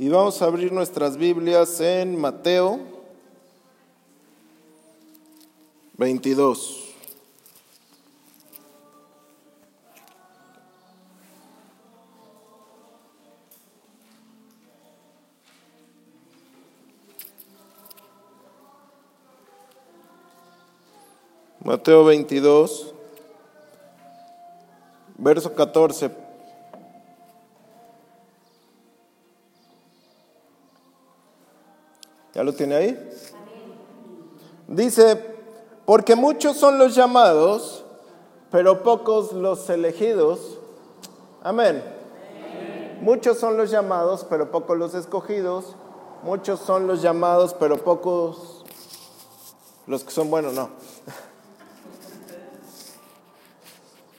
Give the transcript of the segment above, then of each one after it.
Y vamos a abrir nuestras Biblias en Mateo 22. Mateo 22, verso 14. Tiene ahí? Dice, porque muchos son los llamados, pero pocos los elegidos. Amén. Muchos son los llamados, pero pocos los escogidos. Muchos son los llamados, pero pocos los que son buenos, no.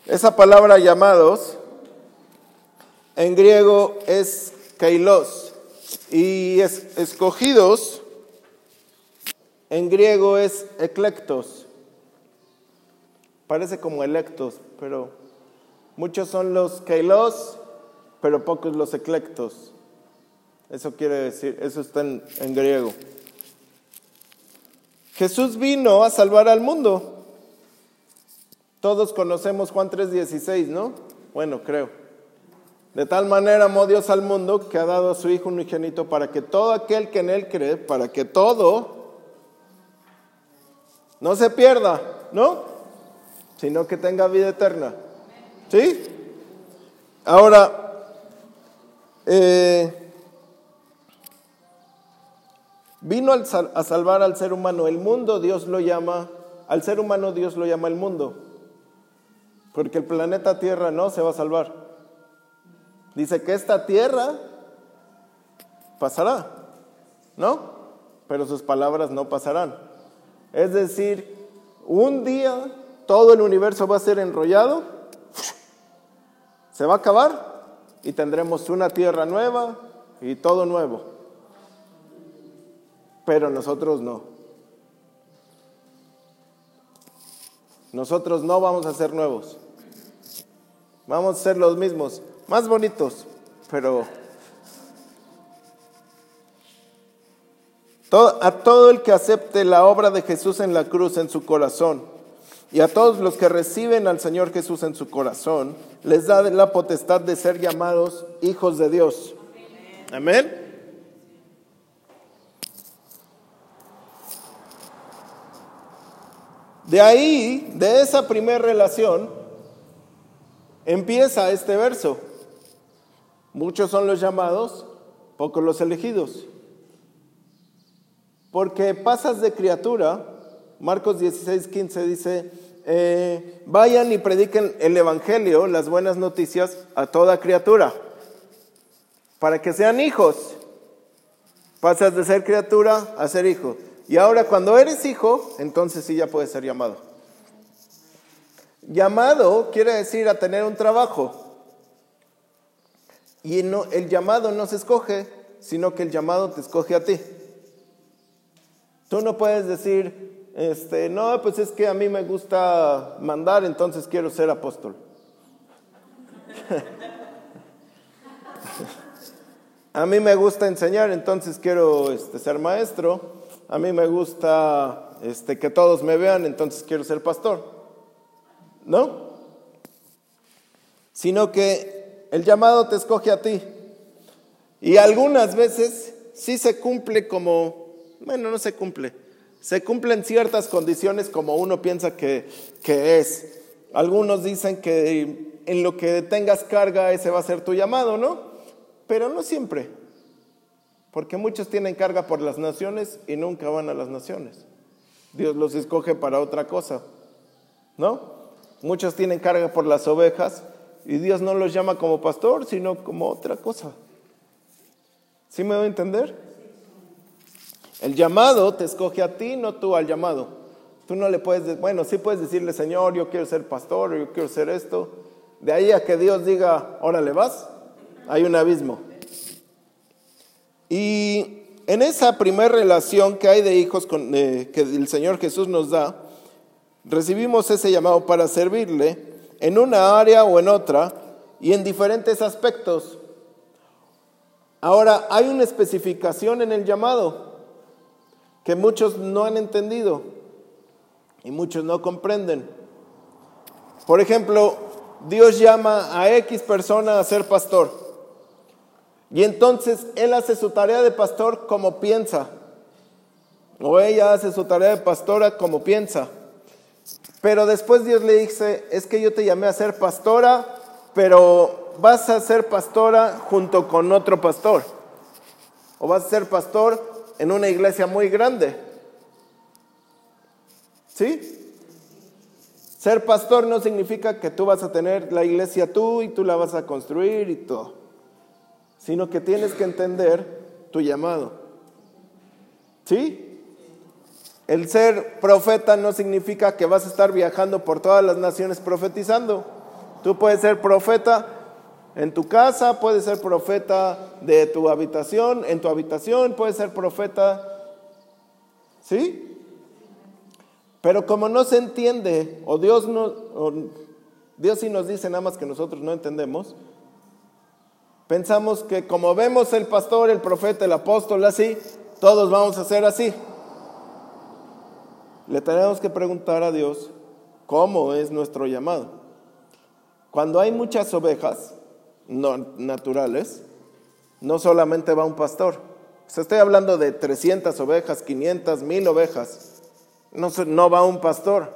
Esa palabra llamados en griego es kailos y es, escogidos en griego es eclectos. Parece como electos, pero muchos son los kailos, pero pocos los eclectos. Eso quiere decir, eso está en, griego. Jesús vino a salvar al mundo. Todos conocemos Juan 3:16, ¿no? Bueno, creo. De tal manera amó Dios al mundo que ha dado a su Hijo unigénito para que todo aquel que en Él cree, para que todo no se pierda, ¿no? Sino que tenga vida eterna. ¿Sí? Ahora, eh, vino a salvar al ser humano. El mundo Dios lo llama, al ser humano Dios lo llama el mundo. Porque el planeta Tierra no se va a salvar. Dice que esta Tierra pasará, ¿no? Pero sus palabras no pasarán. Es decir, un día todo el universo va a ser enrollado, se va a acabar y tendremos una Tierra nueva y todo nuevo. Pero nosotros no. Nosotros no vamos a ser nuevos. Vamos a ser los mismos, más bonitos, pero a todo el que acepte la obra de Jesús en la cruz en su corazón y a todos los que reciben al Señor Jesús en su corazón, les da la potestad de ser llamados hijos de Dios. Amén. De ahí, de esa primera relación, empieza este verso. Muchos son los llamados, pocos los elegidos. Porque pasas de criatura, Marcos 16, 15 dice, eh, vayan y prediquen el Evangelio, las buenas noticias, a toda criatura, para que sean hijos. Pasas de ser criatura a ser hijo. Y ahora cuando eres hijo, entonces sí ya puedes ser llamado. Llamado quiere decir a tener un trabajo. Y no, el llamado no se escoge, sino que el llamado te escoge a ti. Tú no puedes decir, este, no, pues es que a mí me gusta mandar, entonces quiero ser apóstol. a mí me gusta enseñar, entonces quiero este, ser maestro. A mí me gusta este, que todos me vean, entonces quiero ser pastor. ¿no? Sino que el llamado te escoge a ti. Y algunas veces sí se cumple como, bueno, no se cumple, se cumplen ciertas condiciones como uno piensa que, que es. Algunos dicen que en lo que tengas carga ese va a ser tu llamado, ¿no? Pero no siempre, porque muchos tienen carga por las naciones y nunca van a las naciones. Dios los escoge para otra cosa, ¿no? Muchos tienen carga por las ovejas y Dios no los llama como pastor, sino como otra cosa. ¿Sí me doy a entender? El llamado te escoge a ti, no tú al llamado. Tú no le puedes, bueno, sí puedes decirle, Señor, yo quiero ser pastor, yo quiero ser esto. De ahí a que Dios diga, órale vas, hay un abismo. Y en esa primera relación que hay de hijos con, que el Señor Jesús nos da, recibimos ese llamado para servirle en una área o en otra y en diferentes aspectos. Ahora, hay una especificación en el llamado que muchos no han entendido y muchos no comprenden. Por ejemplo, Dios llama a X persona a ser pastor. Y entonces él hace su tarea de pastor como piensa. O ella hace su tarea de pastora como piensa. Pero después Dios le dice, es que yo te llamé a ser pastora, pero vas a ser pastora junto con otro pastor. O vas a ser pastor en una iglesia muy grande. ¿Sí? Ser pastor no significa que tú vas a tener la iglesia tú y tú la vas a construir y todo, sino que tienes que entender tu llamado. ¿Sí? El ser profeta no significa que vas a estar viajando por todas las naciones profetizando. Tú puedes ser profeta en tu casa, puedes ser profeta de tu habitación, en tu habitación, puedes ser profeta, ¿sí? Pero como no se entiende, o Dios no, Dios sí nos dice nada más que nosotros no entendemos, pensamos que como vemos el pastor, el profeta, el apóstol así, todos vamos a ser así. Le tenemos que preguntar a Dios cómo es nuestro llamado. Cuando hay muchas ovejas no, naturales, no solamente va un pastor. estoy hablando de 300 ovejas, 500, 1000 ovejas. No, no va un pastor.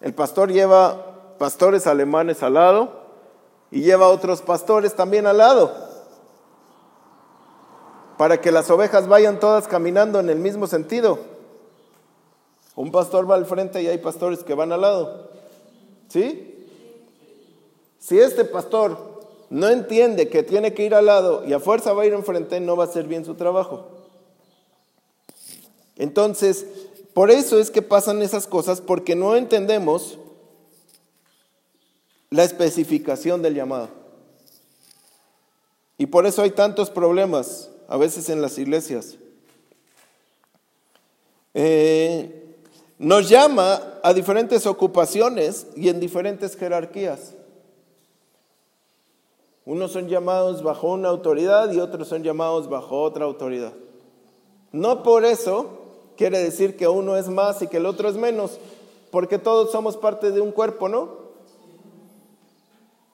El pastor lleva pastores alemanes al lado y lleva otros pastores también al lado. Para que las ovejas vayan todas caminando en el mismo sentido. Un pastor va al frente y hay pastores que van al lado. ¿Sí? Si este pastor no entiende que tiene que ir al lado y a fuerza va a ir enfrente, no va a hacer bien su trabajo. Entonces, por eso es que pasan esas cosas, porque no entendemos la especificación del llamado. Y por eso hay tantos problemas a veces en las iglesias. Eh, nos llama a diferentes ocupaciones y en diferentes jerarquías. Unos son llamados bajo una autoridad y otros son llamados bajo otra autoridad. No por eso quiere decir que uno es más y que el otro es menos, porque todos somos parte de un cuerpo, ¿no?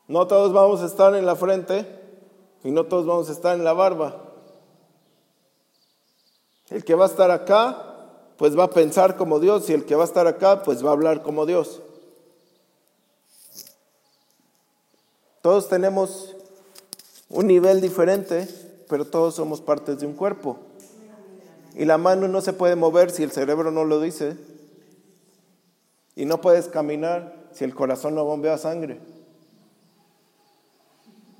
No todos vamos a estar en la frente y no todos vamos a estar en la barba. El que va a estar acá, pues va a pensar como Dios y el que va a estar acá, pues va a hablar como Dios. Todos tenemos un nivel diferente, pero todos somos partes de un cuerpo. Y la mano no se puede mover si el cerebro no lo dice. Y no puedes caminar si el corazón no bombea sangre.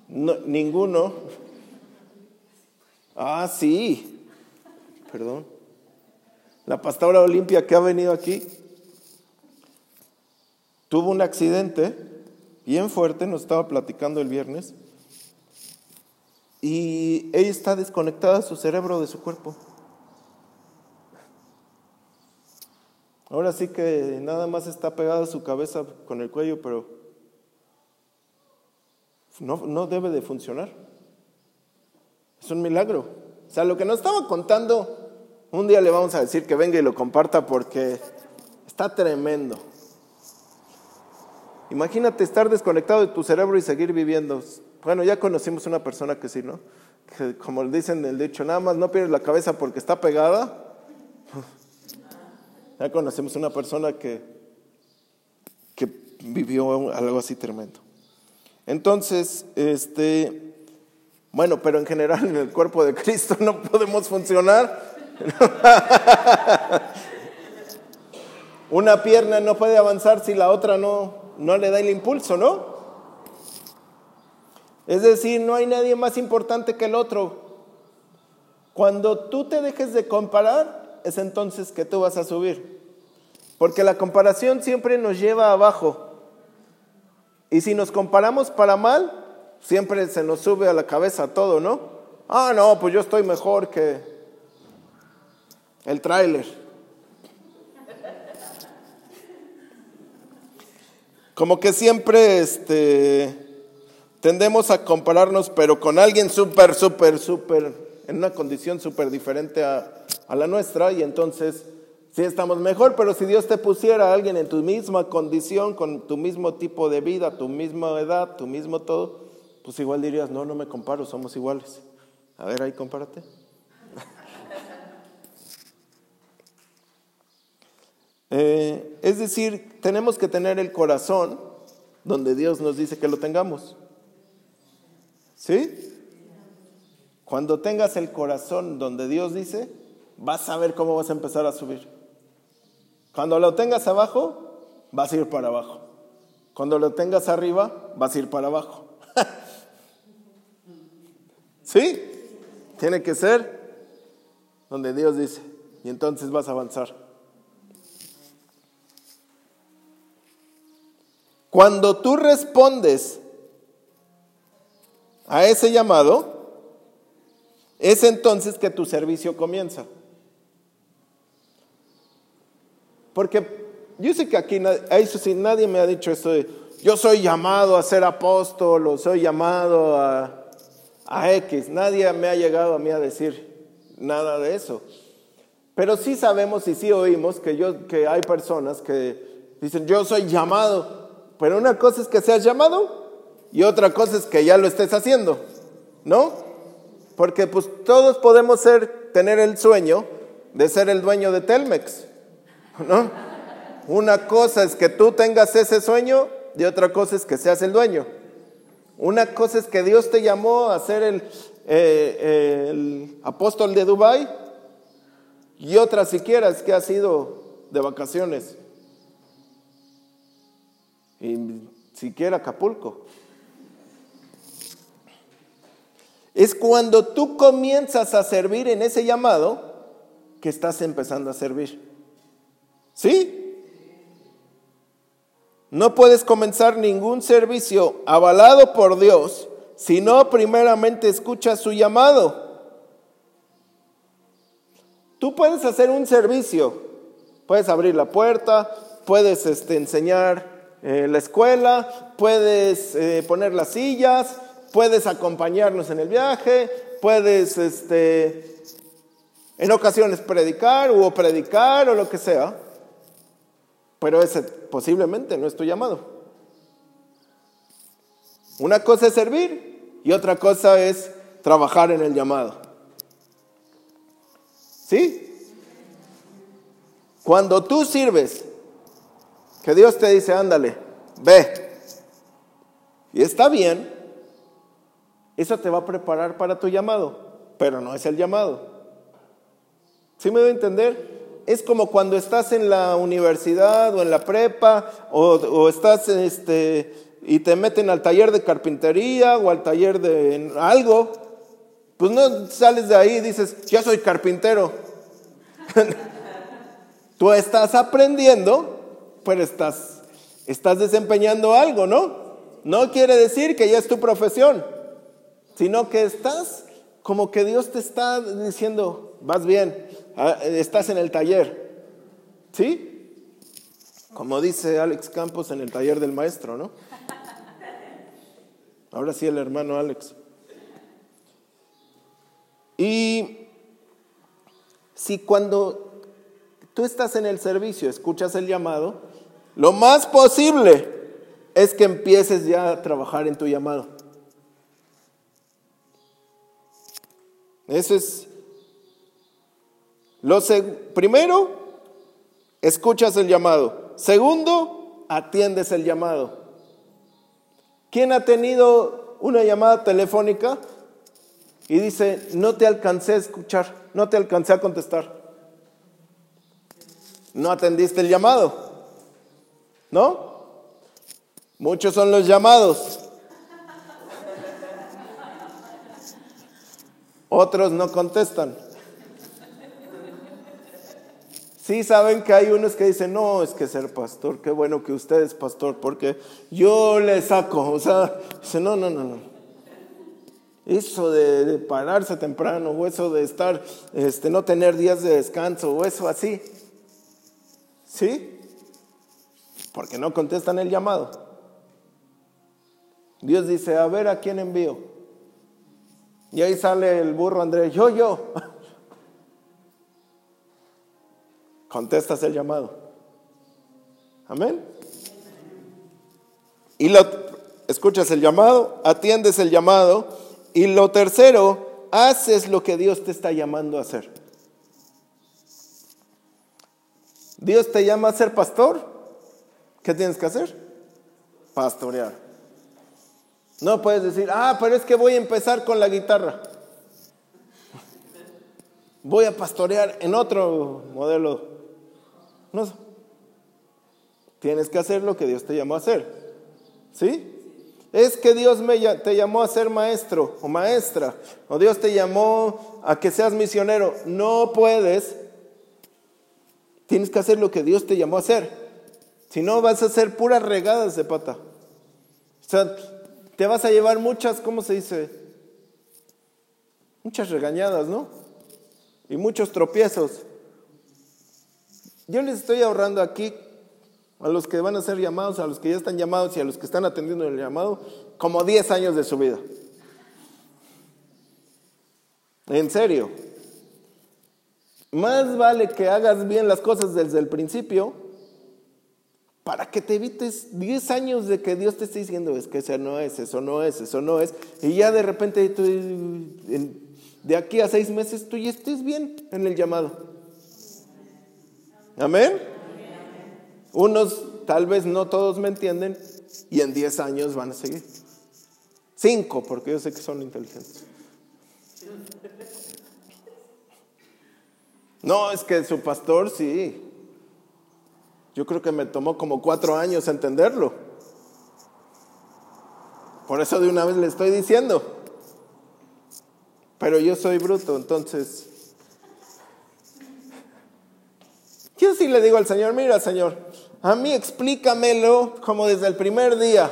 ninguno. Ah, sí. Perdón. La pastora Olimpia que ha venido aquí tuvo un accidente bien fuerte, nos estaba platicando el viernes, y ella está desconectada su cerebro de su cuerpo. Ahora sí que nada más está pegada su cabeza con el cuello, pero no, no debe de funcionar. Es un milagro. O sea, lo que nos estaba contando, un día le vamos a decir que venga y lo comparta porque está tremendo. Imagínate estar desconectado de tu cerebro y seguir viviendo. Bueno, ya conocimos una persona que sí, ¿no? Que como dicen el dicho, nada más no pierdes la cabeza porque está pegada. Ya conocemos una persona que, que vivió algo así tremendo. Entonces, este, bueno, pero en general en el cuerpo de Cristo no podemos funcionar. Una pierna no puede avanzar si la otra no, no le da el impulso, ¿no? Es decir, no hay nadie más importante que el otro. Cuando tú te dejes de comparar, es entonces que tú vas a subir. Porque la comparación siempre nos lleva abajo. Y si nos comparamos para mal, siempre se nos sube a la cabeza todo, ¿no? Ah, no, pues yo estoy mejor que el tráiler. Como que siempre este, tendemos a compararnos, pero con alguien súper, súper, súper, en una condición súper diferente a, la nuestra, y entonces sí estamos mejor, pero si Dios te pusiera a alguien en tu misma condición, con tu mismo tipo de vida, tu misma edad, tu mismo todo, pues igual dirías, no, no me comparo, somos iguales. A ver, ahí compárate. Eh, es decir, tenemos que tener el corazón donde Dios nos dice que lo tengamos. ¿Sí? Cuando tengas el corazón donde Dios dice, vas a ver cómo vas a empezar a subir. Cuando lo tengas abajo, vas a ir para abajo. Cuando lo tengas arriba, vas a ir para abajo. ¿Sí? Tiene que ser donde Dios dice. Y entonces vas a avanzar. Cuando tú respondes a ese llamado, es entonces que tu servicio comienza. Porque yo sé que aquí eso sí, nadie me ha dicho esto de yo soy llamado a ser apóstol o soy llamado a, a X. Nadie me ha llegado a mí a decir nada de eso. Pero sí sabemos y sí oímos que, yo, que hay personas que dicen yo soy llamado pero una cosa es que seas llamado y otra cosa es que ya lo estés haciendo, ¿no? Porque pues todos podemos ser, tener el sueño de ser el dueño de Telmex, ¿no? Una cosa es que tú tengas ese sueño y otra cosa es que seas el dueño. Una cosa es que Dios te llamó a ser el, eh, el apóstol de Dubai y otra siquiera es que has ido de vacaciones y siquiera Acapulco. Es cuando tú comienzas a servir en ese llamado que estás empezando a servir. ¿Sí? No puedes comenzar ningún servicio avalado por Dios si no primeramente escuchas su llamado. Tú puedes hacer un servicio, puedes abrir la puerta, puedes este, enseñar eh, la escuela, puedes eh, poner las sillas, puedes acompañarnos en el viaje, puedes este, en ocasiones predicar o predicar o lo que sea, pero ese posiblemente no es tu llamado. Una cosa es servir y otra cosa es trabajar en el llamado. ¿Sí? Cuando tú sirves que Dios te dice, ándale, ve. Y está bien. Eso te va a preparar para tu llamado, pero no es el llamado. ¿Sí me doy a entender? Es como cuando estás en la universidad o en la prepa o, estás este, y te meten al taller de carpintería o al taller de algo. Pues no sales de ahí y dices, ya soy carpintero. Tú estás aprendiendo pero estás, estás desempeñando algo, ¿no? No quiere decir que ya es tu profesión, sino que estás como que Dios te está diciendo, vas bien, estás en el taller, ¿sí? Como dice Alex Campos en el taller del maestro, ¿no? Ahora sí el hermano Alex. Y si cuando tú estás en el servicio, escuchas el llamado, lo más posible es que empieces ya a trabajar en tu llamado. Eso es lo primero, escuchas el llamado. Segundo, atiendes el llamado. ¿Quién ha tenido una llamada telefónica y dice, no te alcancé a escuchar, no te alcancé a contestar? No atendiste el llamado. ¿No? Muchos son los llamados. Otros no contestan. Sí saben que hay unos que dicen, no, es que ser pastor, qué bueno que usted es pastor, porque yo le saco. O sea, dice, no, no, no, no. Eso de, de, pararse temprano, o eso de estar, este, no tener días de descanso, o eso así. ¿Sí? porque no contestan el llamado. Dios dice, a ver a quién envío. Y ahí sale el burro Andrés, yo, yo. Contestas el llamado. Amén. Y lo, escuchas el llamado, atiendes el llamado. Y lo tercero, haces lo que Dios te está llamando a hacer. Dios te llama a ser pastor. ¿Qué tienes que hacer? Pastorear. No puedes decir, ah, pero es que voy a empezar con la guitarra. Voy a pastorear en otro modelo. No. Tienes que hacer lo que Dios te llamó a hacer. ¿Sí? Es que Dios te llamó a ser maestro o maestra. O Dios te llamó a que seas misionero. No puedes. Tienes que hacer lo que Dios te llamó a hacer. Si no, vas a hacer puras regadas de pata. O sea, te vas a llevar muchas, ¿cómo se dice? Muchas regañadas, ¿no? Y muchos tropiezos. Yo les estoy ahorrando aquí a los que van a ser llamados, a los que ya están llamados y a los que están atendiendo el llamado, como 10 años de su vida. En serio. Más vale que hagas bien las cosas desde el principio para que te evites 10 años de que Dios te esté diciendo, es que eso no es, eso no es, eso no es. Y ya de repente tú, de aquí a seis meses tú ya estés bien en el llamado. Amén. Unos tal vez no todos me entienden y en 10 años van a seguir. Cinco, porque yo sé que son inteligentes. No, es que su pastor sí. Yo creo que me tomó como cuatro años entenderlo. Por eso de una vez le estoy diciendo. Pero yo soy bruto, entonces... Yo sí le digo al Señor, mira Señor, a mí explícamelo como desde el primer día.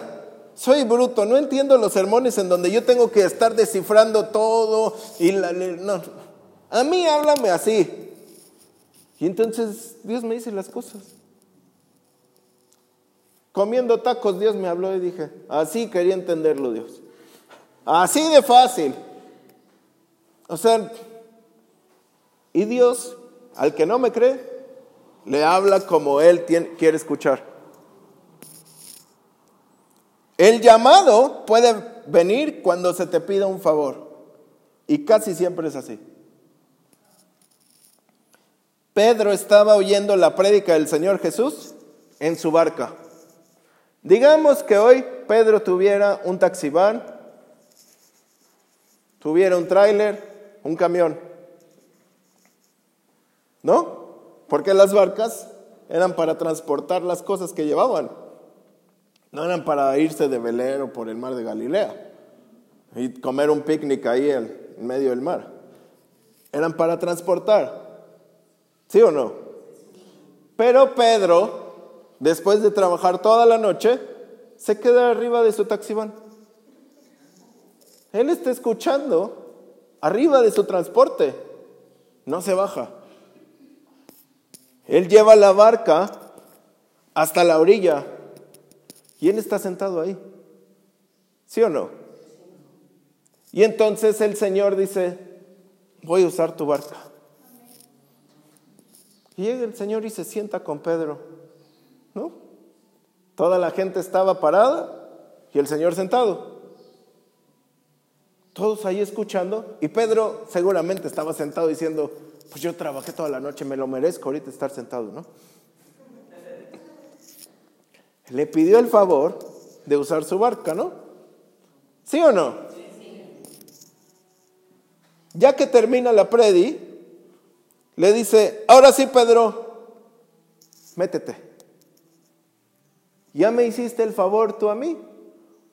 Soy bruto, no entiendo los sermones en donde yo tengo que estar descifrando todo y la, no. A mí háblame así. Y entonces Dios me dice las cosas. Comiendo tacos, Dios me habló y dije, así quería entenderlo Dios. Así de fácil. O sea, y Dios, al que no me cree, le habla como Él quiere escuchar. El llamado puede venir cuando se te pida un favor. Y casi siempre es así. Pedro estaba oyendo la prédica del Señor Jesús en su barca. Digamos que hoy Pedro tuviera un taxibán, tuviera un tráiler, un camión. ¿No? Porque las barcas eran para transportar las cosas que llevaban. No eran para irse de velero por el mar de Galilea y comer un picnic ahí en medio del mar. Eran para transportar. ¿Sí o no? Pero Pedro después de trabajar toda la noche, se queda arriba de su taxibán. Él está escuchando arriba de su transporte, no se baja. Él lleva la barca hasta la orilla y él está sentado ahí. ¿Sí o no? Y entonces el Señor dice, voy a usar tu barca. Y llega el Señor y se sienta con Pedro. ¿No? Toda la gente estaba parada y el Señor sentado. Todos ahí escuchando y Pedro seguramente estaba sentado diciendo, pues yo trabajé toda la noche, me lo merezco ahorita estar sentado, ¿no? Le pidió el favor de usar su barca, ¿no? ¿Sí o no? Ya que termina la predi, le dice, ahora sí, Pedro, métete. Ya me hiciste el favor tú a mí,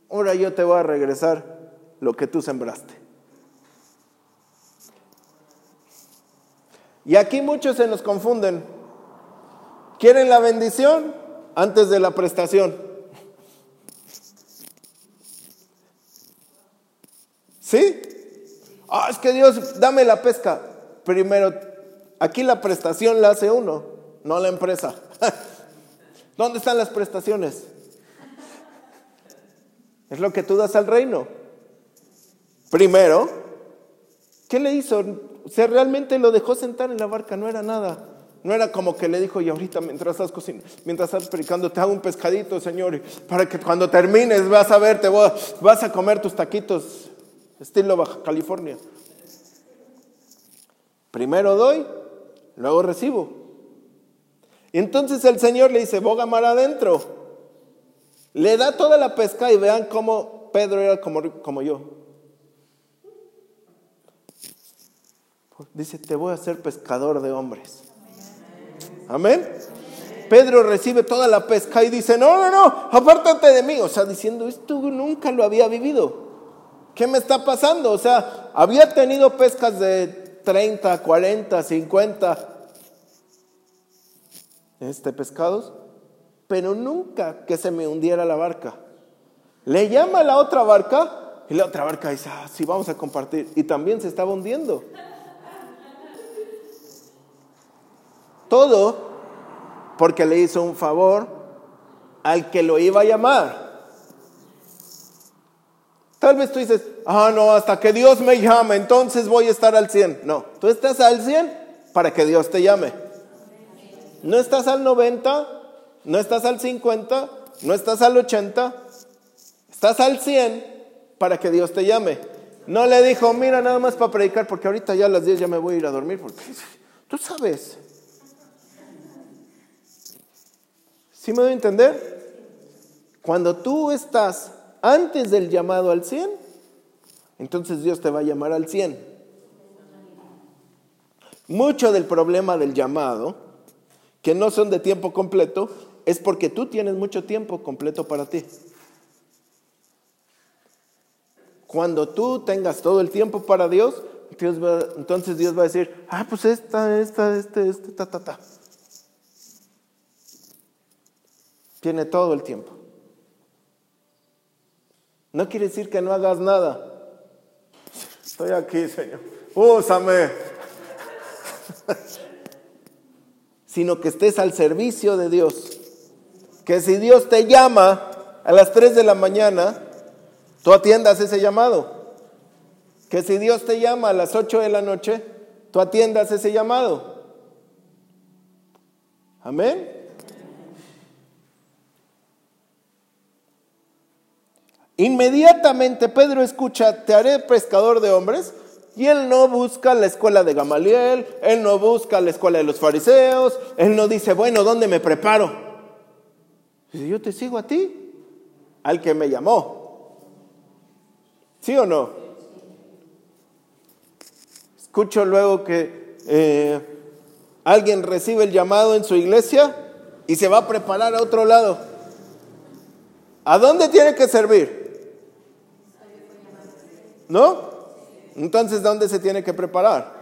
ahora yo te voy a regresar lo que tú sembraste. Y aquí muchos se nos confunden. Quieren la bendición antes de la prestación. ¿Sí? Ah, es que Dios, dame la pesca. Primero, aquí la prestación la hace uno, no la empresa. ¿Dónde están las prestaciones? Es lo que tú das al reino. Primero, ¿qué le hizo? O sea, realmente lo dejó sentar en la barca, no era nada. No era como que le dijo, y ahorita mientras estás cocinando, mientras estás predicando, te hago un pescadito, Señor, para que cuando termines vas a ver, te vas a comer tus taquitos, estilo Baja California. Primero doy, luego recibo. Entonces el Señor le dice, boga mar adentro. Le da toda la pesca y vean cómo Pedro era como, como yo. Dice, te voy a hacer pescador de hombres. Amén. Pedro recibe toda la pesca y dice, no, no, no, apártate de mí. O sea, diciendo, esto nunca lo había vivido. ¿Qué me está pasando? O sea, había tenido pescas de 30, 40, 50 este, pescados, pero nunca que se me hundiera la barca. Le llama a la otra barca y la otra barca dice, ah, vamos a compartir. Y también se estaba hundiendo. Todo porque le hizo un favor al que lo iba a llamar. Tal vez tú dices, ah, no, hasta que Dios me llame, entonces voy a estar al 100. No, tú estás al 100 para que Dios te llame. No estás al 90, no estás al 50, no estás al 80, estás al 100 para que Dios te llame. No le dijo, mira, nada más para predicar, porque ahorita ya a las 10 ya me voy a ir a dormir, porque tú sabes. ¿Sí me doy a entender? Cuando tú estás antes del llamado al 100, entonces Dios te va a llamar al 100. Mucho del problema del llamado, que no son de tiempo completo, es porque tú tienes mucho tiempo completo para ti. Cuando tú tengas todo el tiempo para Dios, entonces Dios va a decir, ah, pues esta, esta, este, este, ta, ta, ta. Tiene todo el tiempo. No quiere decir que no hagas nada. Estoy aquí, Señor. Úsame. Sino que estés al servicio de Dios. Que si Dios te llama a las 3 de la mañana, tú atiendas ese llamado. Que si Dios te llama a las 8 de la noche, tú atiendas ese llamado. Amén. Inmediatamente Pedro escucha, te haré pescador de hombres. Y él no busca la escuela de Gamaliel, él no busca la escuela de los fariseos, él no dice, bueno, ¿dónde me preparo? Dice, yo te sigo a ti, al que me llamó. ¿Sí o no? Escucho luego que eh, alguien recibe el llamado en su iglesia y se va a preparar a otro lado. ¿A dónde tiene que servir? ¿No? Entonces, ¿dónde se tiene que preparar?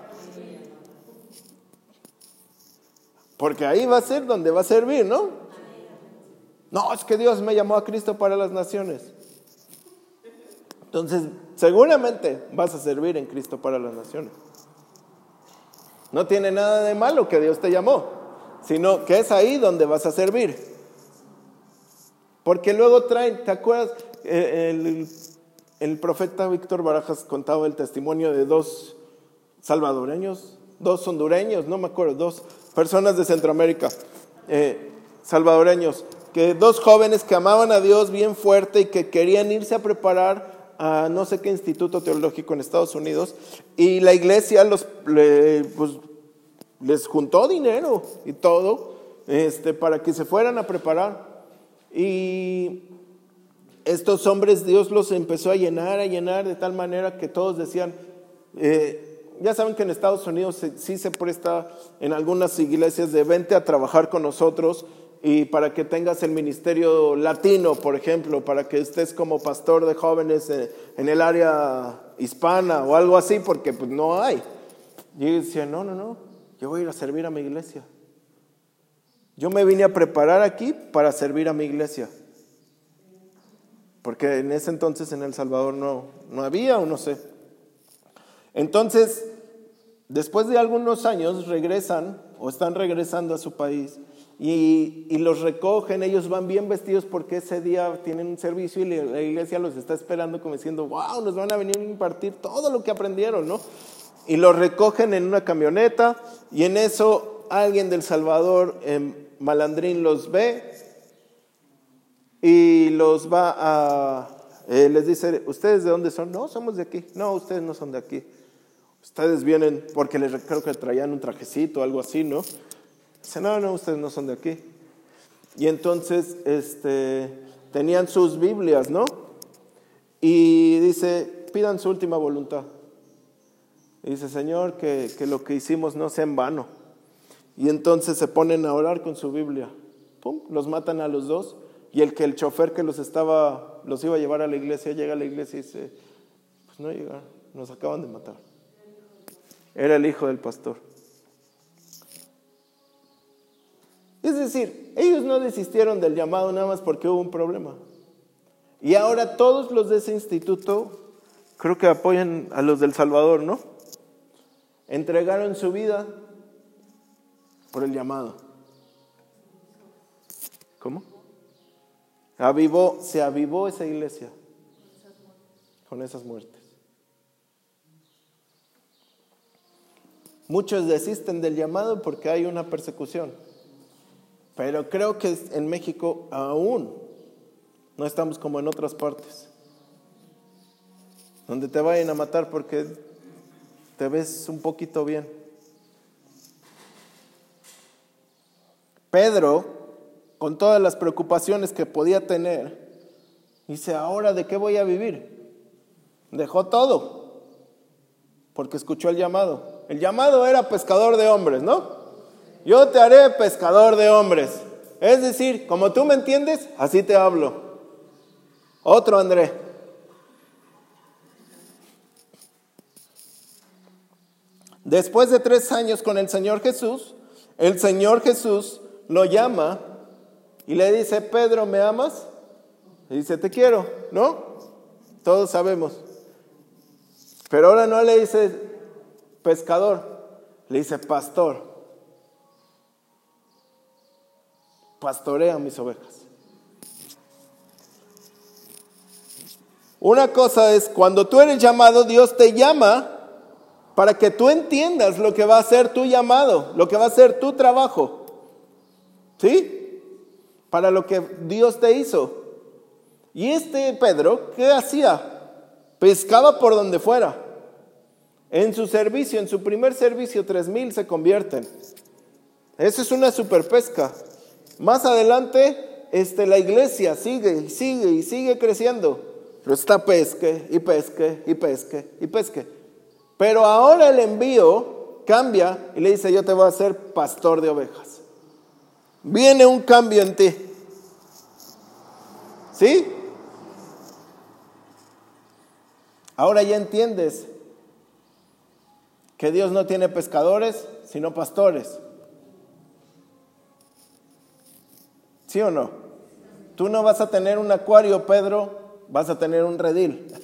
Porque ahí va a ser donde va a servir, ¿no? No, es que Dios me llamó a Cristo para las naciones. Entonces, seguramente vas a servir en Cristo para las naciones. No tiene nada de malo que Dios te llamó, sino que es ahí donde vas a servir. Porque luego traen, ¿te acuerdas? Eh, el el profeta Víctor Barajas contaba el testimonio de dos salvadoreños, dos hondureños, no me acuerdo, dos personas de Centroamérica, eh, salvadoreños, que dos jóvenes que amaban a Dios bien fuerte y que querían irse a preparar a no sé qué instituto teológico en Estados Unidos y la iglesia los, pues, les juntó dinero y todo este, para que se fueran a preparar. Y estos hombres Dios los empezó a llenar, a llenar de tal manera que todos decían, eh, ya saben que en Estados Unidos sí se presta en algunas iglesias de vente a trabajar con nosotros y para que tengas el ministerio latino, por ejemplo, para que estés como pastor de jóvenes en el área hispana o algo así, porque pues no hay. Y yo decía, no, no, no, yo voy a ir a servir a mi iglesia. Yo me vine a preparar aquí para servir a mi iglesia porque en ese entonces en El Salvador no, no había o no sé. Entonces, después de algunos años regresan o están regresando a su país y, y, los recogen, ellos van bien vestidos porque ese día tienen un servicio y la iglesia los está esperando como diciendo, wow, nos van a venir a impartir todo lo que aprendieron, ¿no? Y los recogen en una camioneta y en eso alguien del Salvador, en Malandrín, los ve y los va a, eh, les dice, ¿ustedes de dónde son? No, somos de aquí. No, ustedes no son de aquí. Ustedes vienen porque les creo que traían un trajecito o algo así, ¿no? Dice, no, no, ustedes no son de aquí. Y entonces este, tenían sus Biblias, ¿no? Y dice, pidan su última voluntad. Y dice, Señor, que, que lo que hicimos no sea en vano. Y entonces se ponen a orar con su Biblia. ¡Pum! Los matan a los dos. Y el que el chofer que los estaba, los iba a llevar a la iglesia, llega a la iglesia y dice, pues no llegaron, nos acaban de matar. Era el hijo del pastor. Es decir, ellos no desistieron del llamado nada más porque hubo un problema. Y ahora todos los de ese instituto creo que apoyan a los del Salvador, ¿no? Entregaron su vida por el llamado. ¿Cómo? Avivó, se avivó esa iglesia con esas muertes. Muchos desisten del llamado porque hay una persecución. Pero creo que en México aún no estamos como en otras partes. Donde te vayan a matar porque te ves un poquito bien. Pedro, con todas las preocupaciones que podía tener, dice, ahora de qué voy a vivir. Dejó todo, porque escuchó el llamado. El llamado era pescador de hombres, ¿no? Yo te haré pescador de hombres. Es decir, como tú me entiendes, así te hablo. Otro André. Después de tres años con el Señor Jesús, el Señor Jesús lo llama y le dice, Pedro, ¿me amas? Y dice, te quiero, ¿no? Todos sabemos. Pero ahora no le dice pescador, le dice pastor. Pastorea mis ovejas. Una cosa es, cuando tú eres llamado, Dios te llama para que tú entiendas lo que va a ser tu llamado, lo que va a ser tu trabajo. ¿Sí? Para lo que Dios te hizo. Y este Pedro, ¿qué hacía? Pescaba por donde fuera. En su servicio, en su primer servicio, tres mil se convierten. Esa es una super pesca. Más adelante, este, la iglesia sigue y sigue y sigue creciendo. Pero está pesque y pesque y pesque y pesque. Pero ahora el envío cambia y le dice, yo te voy a hacer pastor de ovejas viene un cambio en ti. ¿Sí? Ahora ya entiendes que Dios no tiene pescadores, sino pastores. ¿Sí o no? Tú no vas a tener un acuario, Pedro, vas a tener un redil.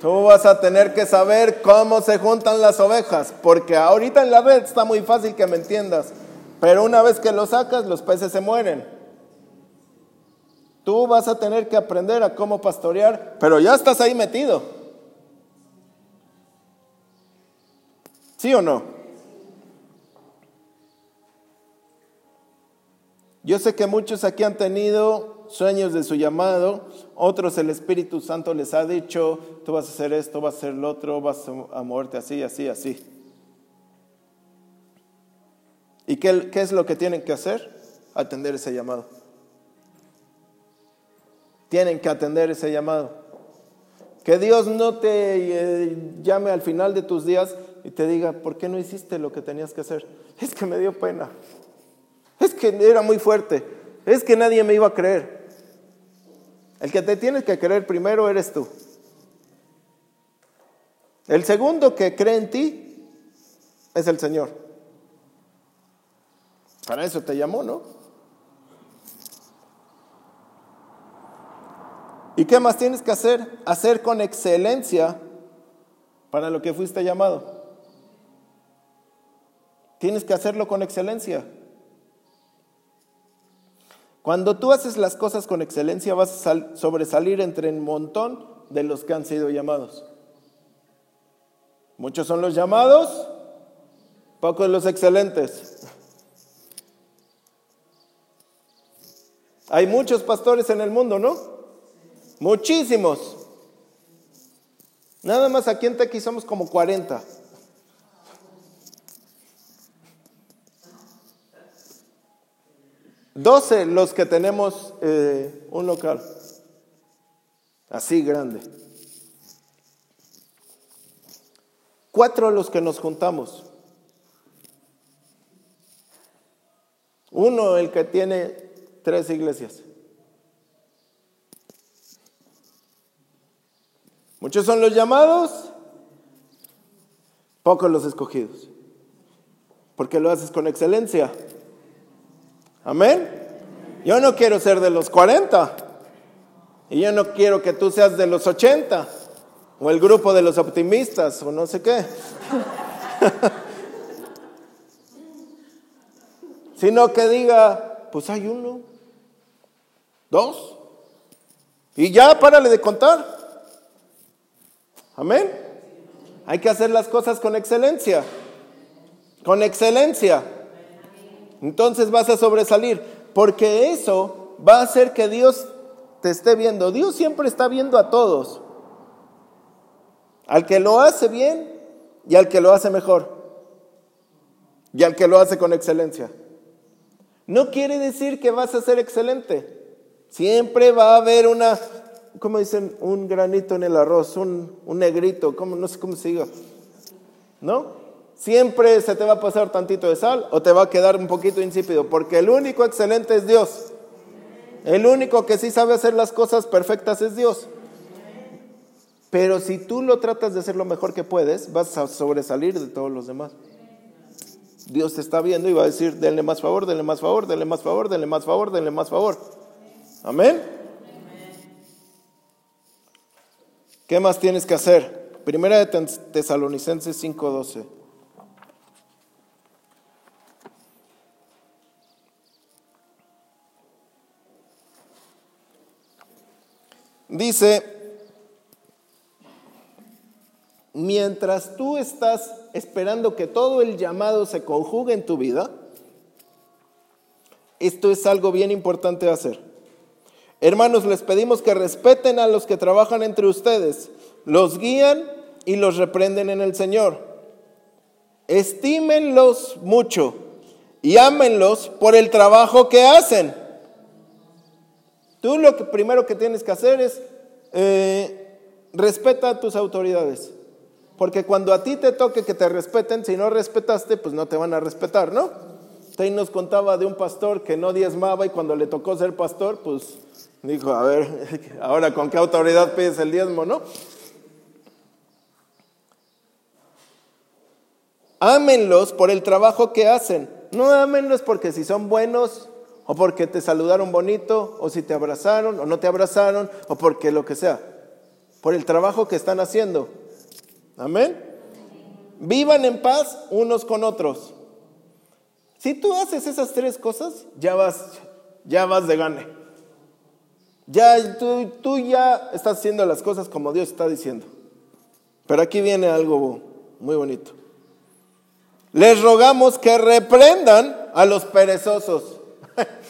Tú vas a tener que saber cómo se juntan las ovejas, porque ahorita en la red está muy fácil que me entiendas, pero una vez que lo sacas, los peces se mueren. Tú vas a tener que aprender a cómo pastorear, pero ya estás ahí metido. ¿Sí o no? Yo sé que muchos aquí han tenido sueños de su llamado, otros el Espíritu Santo les ha dicho, tú vas a hacer esto, vas a hacer lo otro, vas a moverte así, así, así. ¿Y qué, es lo que tienen que hacer? Atender ese llamado. Tienen que atender ese llamado. Que Dios no te eh, llame al final de tus días y te diga, ¿por qué no hiciste lo que tenías que hacer? Es que me dio pena. Es que era muy fuerte. Es que nadie me iba a creer. El que te tienes que creer primero eres tú. El segundo que cree en ti es el Señor. Para eso te llamó, ¿no? ¿Y qué más tienes que hacer? Hacer con excelencia para lo que fuiste llamado. Tienes que hacerlo con excelencia. Cuando tú haces las cosas con excelencia vas a sobresalir entre un montón de los que han sido llamados. Muchos son los llamados, pocos los excelentes. Hay muchos pastores en el mundo, ¿no? Muchísimos. Nada más aquí en Tequi somos como 40. Doce los que tenemos eh, un local, así grande. Cuatro los que nos juntamos. Uno el que tiene tres iglesias. Muchos son los llamados, pocos los escogidos. Porque lo haces con excelencia. Amén. Yo no quiero ser de los 40. Y yo no quiero que tú seas de los 80. O el grupo de los optimistas. O no sé qué. Sino que diga, pues hay uno. Dos. Y ya párale de contar. Amén. Hay que hacer las cosas con excelencia. Con excelencia entonces vas a sobresalir, porque eso va a hacer que Dios te esté viendo. Dios siempre está viendo a todos, al que lo hace bien y al que lo hace mejor, y al que lo hace con excelencia. No quiere decir que vas a ser excelente. Siempre va a haber una, ¿cómo dicen? Un granito en el arroz, un, negrito, ¿cómo? no sé cómo se diga. ¿No? Siempre se te va a pasar tantito de sal o te va a quedar un poquito insípido, porque el único excelente es Dios. El único que sí sabe hacer las cosas perfectas es Dios. Pero si tú lo tratas de hacer lo mejor que puedes, vas a sobresalir de todos los demás. Dios te está viendo y va a decir, denle más favor, denle más favor, denle más favor, denle más favor, denle más favor. Amén. ¿Qué más tienes que hacer? Primera de Tesalonicenses 5:12. Dice, mientras tú estás esperando que todo el llamado se conjugue en tu vida, esto es algo bien importante hacer. Hermanos, les pedimos que respeten a los que trabajan entre ustedes, los guían y los reprenden en el Señor. Estímenlos mucho y ámenlos por el trabajo que hacen. Tú lo primero que tienes que hacer es eh, respeta a tus autoridades. Porque cuando a ti te toque que te respeten, si no respetaste, pues no te van a respetar, ¿no? Tay nos contaba de un pastor que no diezmaba y cuando le tocó ser pastor, pues dijo, a ver, ahora con qué autoridad pides el diezmo, ¿no? Ámenlos por el trabajo que hacen. No ámenlos porque si son buenos, o porque te saludaron bonito, o si te abrazaron o no te abrazaron, o porque lo que sea, por el trabajo que están haciendo. Amén. Vivan en paz unos con otros. Si tú haces esas tres cosas, ya vas, ya vas de gane. Ya tú, tú ya estás haciendo las cosas como Dios está diciendo. Pero aquí viene algo muy bonito. Les rogamos que reprendan a los perezosos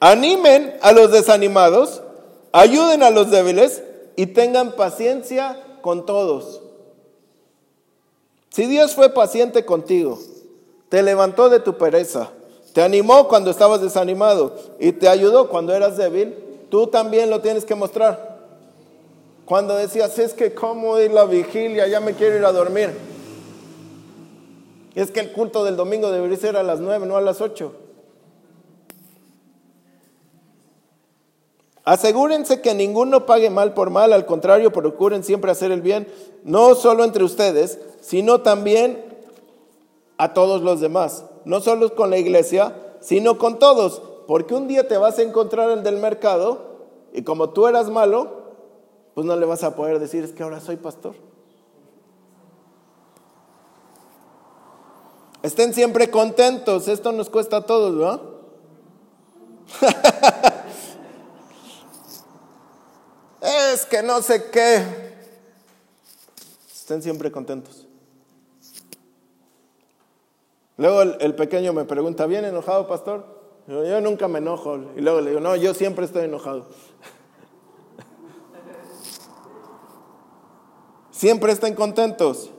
Animen a los desanimados, ayuden a los débiles y tengan paciencia con todos. Si Dios fue paciente contigo, te levantó de tu pereza, te animó cuando estabas desanimado y te ayudó cuando eras débil, tú también lo tienes que mostrar. Cuando decías, es que como ir la vigilia, ya me quiero ir a dormir. Es que el culto del domingo debería ser a las nueve, no a las ocho. Asegúrense que ninguno pague mal por mal, al contrario, procuren siempre hacer el bien, no solo entre ustedes, sino también a todos los demás. No solo con la iglesia, sino con todos, porque un día te vas a encontrar el del mercado y como tú eras malo, pues no le vas a poder decir, es que ahora soy pastor. Estén siempre contentos. Esto nos cuesta a todos, ¿no? es que no sé qué. Estén siempre contentos. Luego el, pequeño me pregunta, ¿bien enojado, pastor? Yo, nunca me enojo. Y luego le digo, no, yo siempre estoy enojado. siempre estén contentos.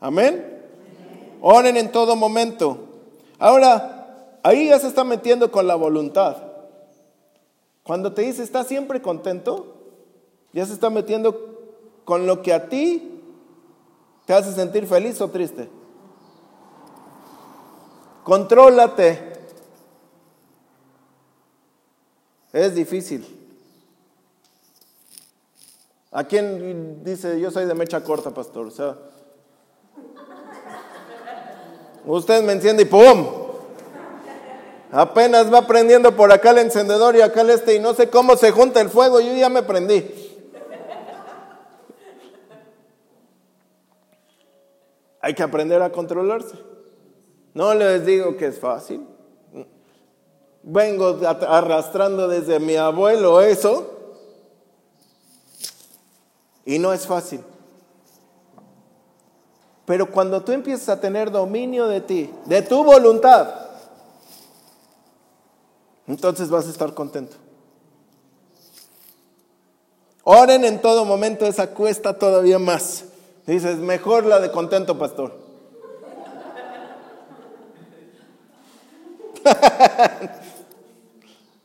Amén. Oren en todo momento. Ahora, ahí ya se está metiendo con la voluntad. Cuando te dice, ¿estás siempre contento? Ya se está metiendo con lo que a ti te hace sentir feliz o triste. Contrólate. Es difícil. ¿A quién dice, yo soy de mecha corta, pastor? O sea, usted me enciende y ¡pum! Apenas va prendiendo por acá el encendedor y acá el este y no sé cómo se junta el fuego, yo ya me prendí. Hay que aprender a controlarse. No les digo que es fácil. Vengo arrastrando desde mi abuelo eso. Y no es fácil. Pero cuando tú empiezas a tener dominio de ti, de tu voluntad, entonces vas a estar contento. Oren en todo momento, esa cuesta todavía más. Dices, mejor la de contento, pastor.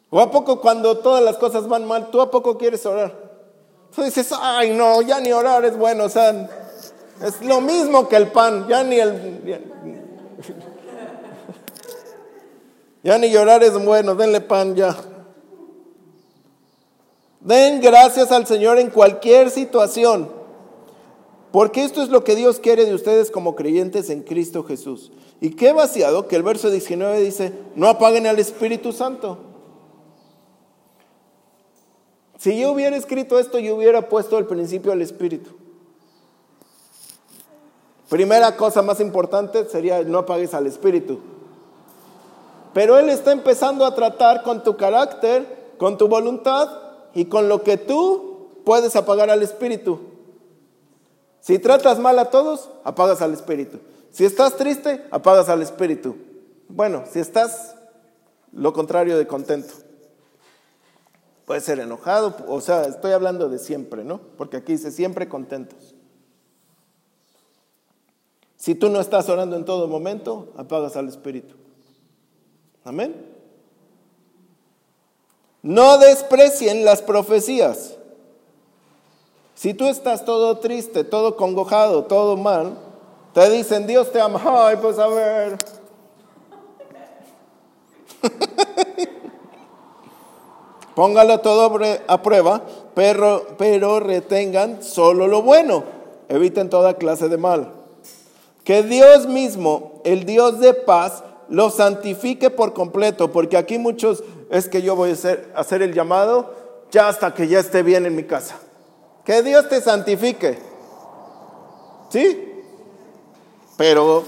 ¿O a poco cuando todas las cosas van mal, tú a poco quieres orar? Tú dices, ay no, ya ni orar es bueno, o sea, es lo mismo que el pan, ya ni el... Ya, ni llorar es bueno, denle pan ya. Den gracias al Señor en cualquier situación, porque esto es lo que Dios quiere de ustedes como creyentes en Cristo Jesús. Y qué vaciado que el verso 19 dice, no apaguen al Espíritu Santo. Si yo hubiera escrito esto, yo hubiera puesto al principio al Espíritu. Primera cosa más importante sería no apagues al Espíritu. Pero Él está empezando a tratar con tu carácter, con tu voluntad y con lo que tú puedes apagar al Espíritu. Si tratas mal a todos, apagas al Espíritu. Si estás triste, apagas al espíritu. Bueno, si estás lo contrario de contento. Puede ser enojado, o sea, estoy hablando de siempre, ¿no? Porque aquí dice siempre contentos. Si tú no estás orando en todo momento, apagas al espíritu. Amén. No desprecien las profecías. Si tú estás todo triste, todo congojado, todo mal, te dicen, Dios te ama. Ay, pues a ver. Póngalo todo a prueba, pero, pero retengan solo lo bueno. Eviten toda clase de mal. Que Dios mismo, el Dios de paz, lo santifique por completo, porque aquí muchos es que yo voy a hacer, hacer el llamado ya hasta que ya esté bien en mi casa. Que Dios te santifique. ¿Sí? pero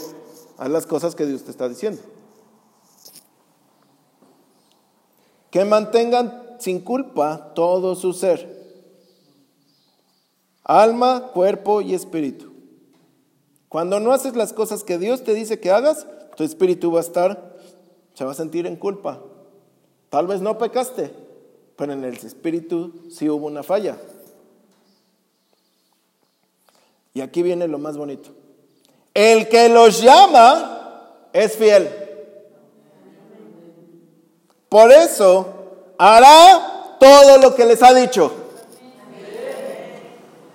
haz las cosas que Dios te está diciendo. Que mantengan sin culpa todo su ser, alma, cuerpo y espíritu. Cuando no haces las cosas que Dios te dice que hagas, tu espíritu va a estar, se va a sentir en culpa. Tal vez no pecaste, pero en el espíritu sí hubo una falla. Y aquí viene lo más bonito. El que los llama es fiel. Por eso hará todo lo que les ha dicho.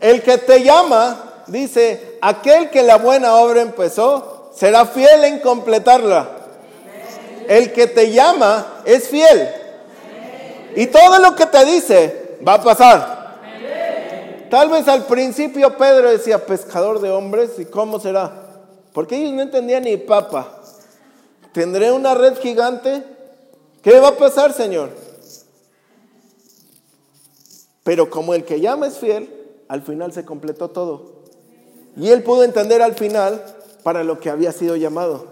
El que te llama, dice, aquel que la buena obra empezó, será fiel en completarla. El que te llama es fiel. Y todo lo que te dice va a pasar. Tal vez al principio Pedro decía, pescador de hombres, ¿y cómo será? Porque ellos no entendían ni papa. ¿Tendré una red gigante? ¿Qué va a pasar, Señor? Pero como el que llama es fiel, al final se completó todo. Y él pudo entender al final para lo que había sido llamado.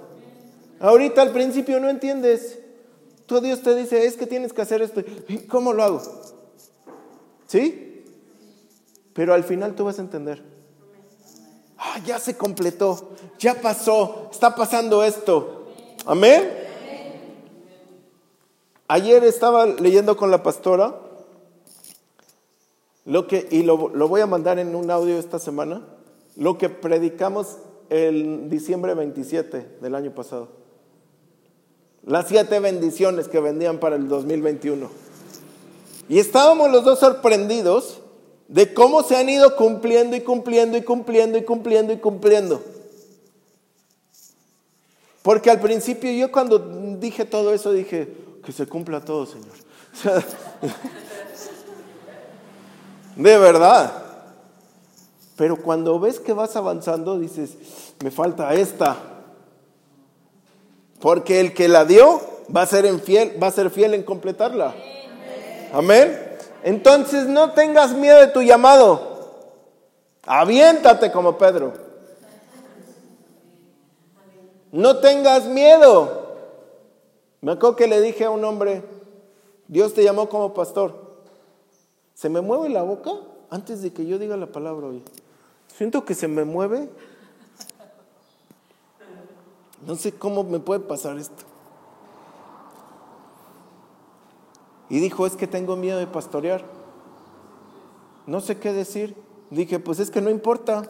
Ahorita al principio no entiendes. Tu Dios te dice, es que tienes que hacer esto. ¿Cómo lo hago? ¿Sí? Pero al final tú vas a entender. Ah, ya se completó, ya pasó, está pasando esto. Amén. Ayer estaba leyendo con la pastora lo que, y lo, lo voy a mandar en un audio esta semana, lo que predicamos el diciembre 27 del año pasado. Las siete bendiciones que vendían para el 2021. Y estábamos los dos sorprendidos de cómo se han ido cumpliendo y cumpliendo y cumpliendo y cumpliendo y cumpliendo. Porque al principio yo cuando dije todo eso dije, que se cumpla todo, Señor. de verdad. Pero cuando ves que vas avanzando, dices, me falta esta. Porque el que la dio va a ser, fiel, va a ser fiel en completarla. Amén. Entonces no tengas miedo de tu llamado. Aviéntate como Pedro. No tengas miedo. Me acuerdo que le dije a un hombre, Dios te llamó como pastor. ¿Se me mueve la boca antes de que yo diga la palabra hoy? Siento que se me mueve. No sé cómo me puede pasar esto. Y dijo, es que tengo miedo de pastorear. No sé qué decir. Dije, pues es que no importa.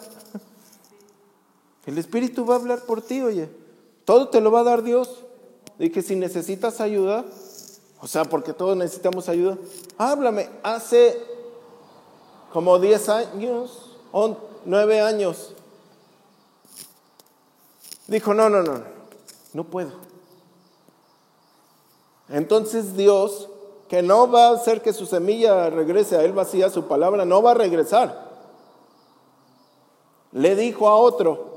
El Espíritu va a hablar por ti, oye. Todo te lo va a dar Dios. Dije, si necesitas ayuda, o sea, porque todos necesitamos ayuda, háblame. Hace como 10 años, o 9 años, dijo, no, no, no, no puedo. Entonces Dios que no va a hacer que su semilla regrese a él vacía, su palabra no va a regresar. Le dijo a otro,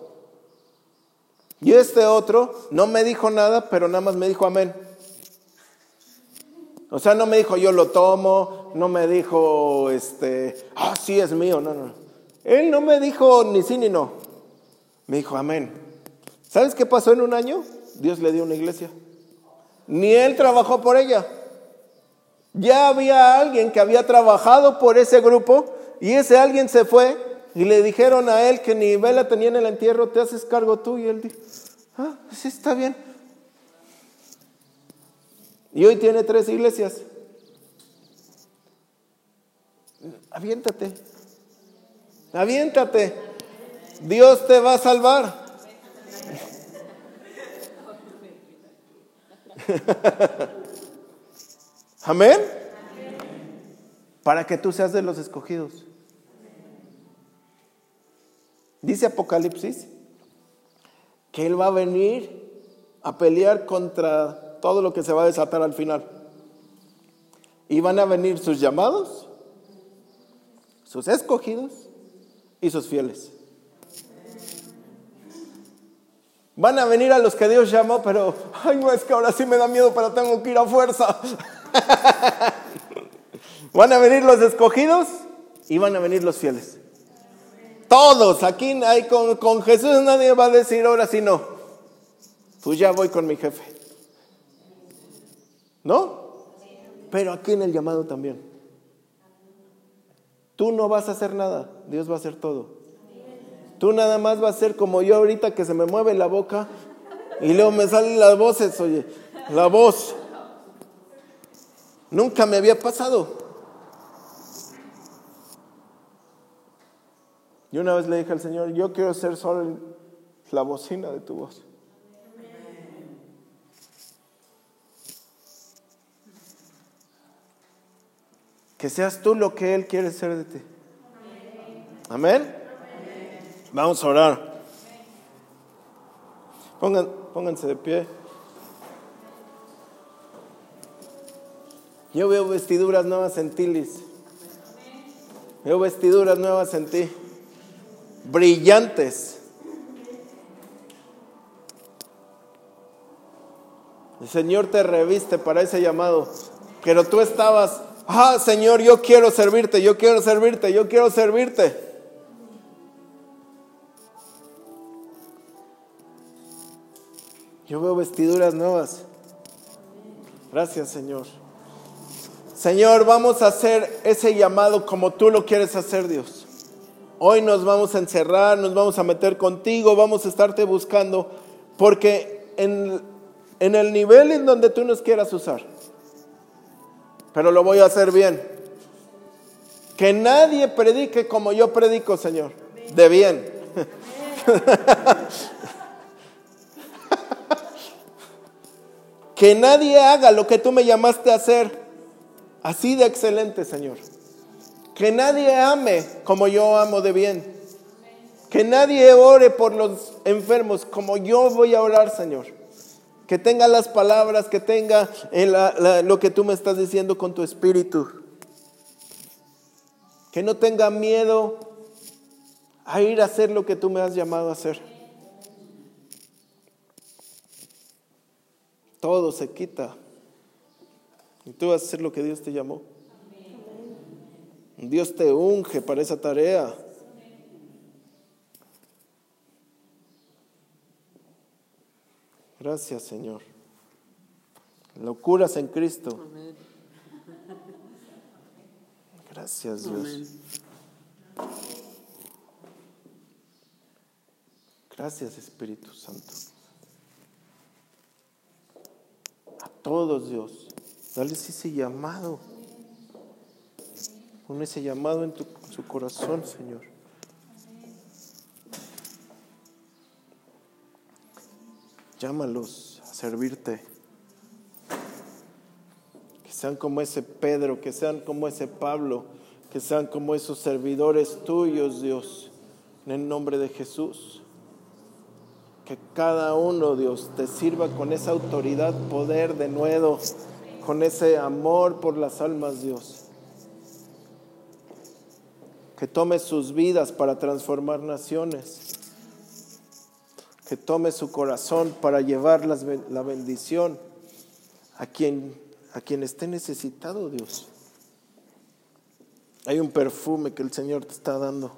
y este otro no me dijo nada, pero nada más me dijo amén. O sea, no me dijo yo lo tomo, no me dijo, este, ah, sí es mío, no, no. Él no me dijo ni sí ni no. Me dijo amén. ¿Sabes qué pasó en un año? Dios le dio una iglesia. Ni él trabajó por ella. Ya había alguien que había trabajado por ese grupo y ese alguien se fue y le dijeron a él que ni vela tenía en el entierro, te haces cargo tú. Y él dijo, ah, sí está bien. Y hoy tiene tres iglesias. Aviéntate. Aviéntate. Dios te va a salvar. Amén. Para que tú seas de los escogidos. Dice Apocalipsis que Él va a venir a pelear contra todo lo que se va a desatar al final. Y van a venir sus llamados, sus escogidos y sus fieles. Van a venir a los que Dios llamó, pero, ay, no es que ahora sí me da miedo, pero tengo que ir a fuerza. van a venir los escogidos y van a venir los fieles. Todos, aquí hay con, Jesús nadie va a decir ahora sí no. Pues ya voy con mi jefe. ¿No? Pero aquí en el llamado también. Tú no vas a hacer nada, Dios va a hacer todo. Tú nada más vas a ser como yo ahorita que se me mueve la boca y luego me salen las voces, oye, la voz. Nunca me había pasado. Y una vez le dije al Señor, yo quiero ser solo la bocina de tu voz. Que seas tú lo que Él quiere ser de ti. Amén. Vamos a orar. pónganse de pie. Yo veo vestiduras nuevas en ti, Liz. Veo vestiduras nuevas en ti. Brillantes. El Señor te reviste para ese llamado. Pero tú estabas, ah, Señor, yo quiero servirte, yo quiero servirte, yo quiero servirte. Yo veo vestiduras nuevas. Gracias, Señor. Señor, vamos a hacer ese llamado como tú lo quieres hacer, Dios. Hoy nos vamos a encerrar, nos vamos a meter contigo, vamos a estarte buscando, porque en, en el nivel en donde tú nos quieras usar, pero lo voy a hacer bien. Que nadie predique como yo predico, Señor, de bien. que nadie haga lo que tú me llamaste a hacer, así de excelente, Señor. Que nadie ame como yo amo de bien. Que nadie ore por los enfermos como yo voy a orar, Señor. Que tenga las palabras, que tenga lo que tú me estás diciendo con tu espíritu. Que no tenga miedo a ir a hacer lo que tú me has llamado a hacer. Todo se quita. Y tú vas a hacer lo que Dios te llamó. Dios te unge para esa tarea. Gracias, Señor. Locuras en Cristo. Gracias, Dios. Gracias, Espíritu Santo. A todos, Dios. Dales ese llamado. Con ese llamado en, tu, en su corazón, Señor. Llámalos a servirte. Que sean como ese Pedro, que sean como ese Pablo, que sean como esos servidores tuyos, Dios, en el nombre de Jesús. Que cada uno, Dios, te sirva con esa autoridad, poder de nuevo, con ese amor por las almas, Dios. Que tome sus vidas para transformar naciones que tome su corazón para llevar la bendición a quien, a quien esté necesitado, Dios. Hay un perfume que el Señor te está dando.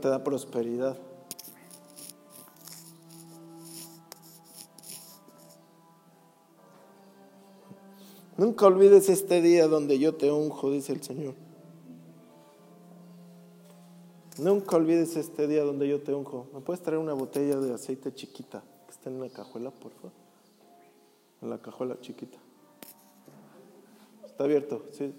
Te da prosperidad. Nunca olvides este día donde yo te unjo, dice el Señor. Nunca olvides este día donde yo te unjo. ¿Me puedes traer una botella de aceite chiquita que está en una cajuela, por favor? En la cajuela chiquita. Está abierto, sí.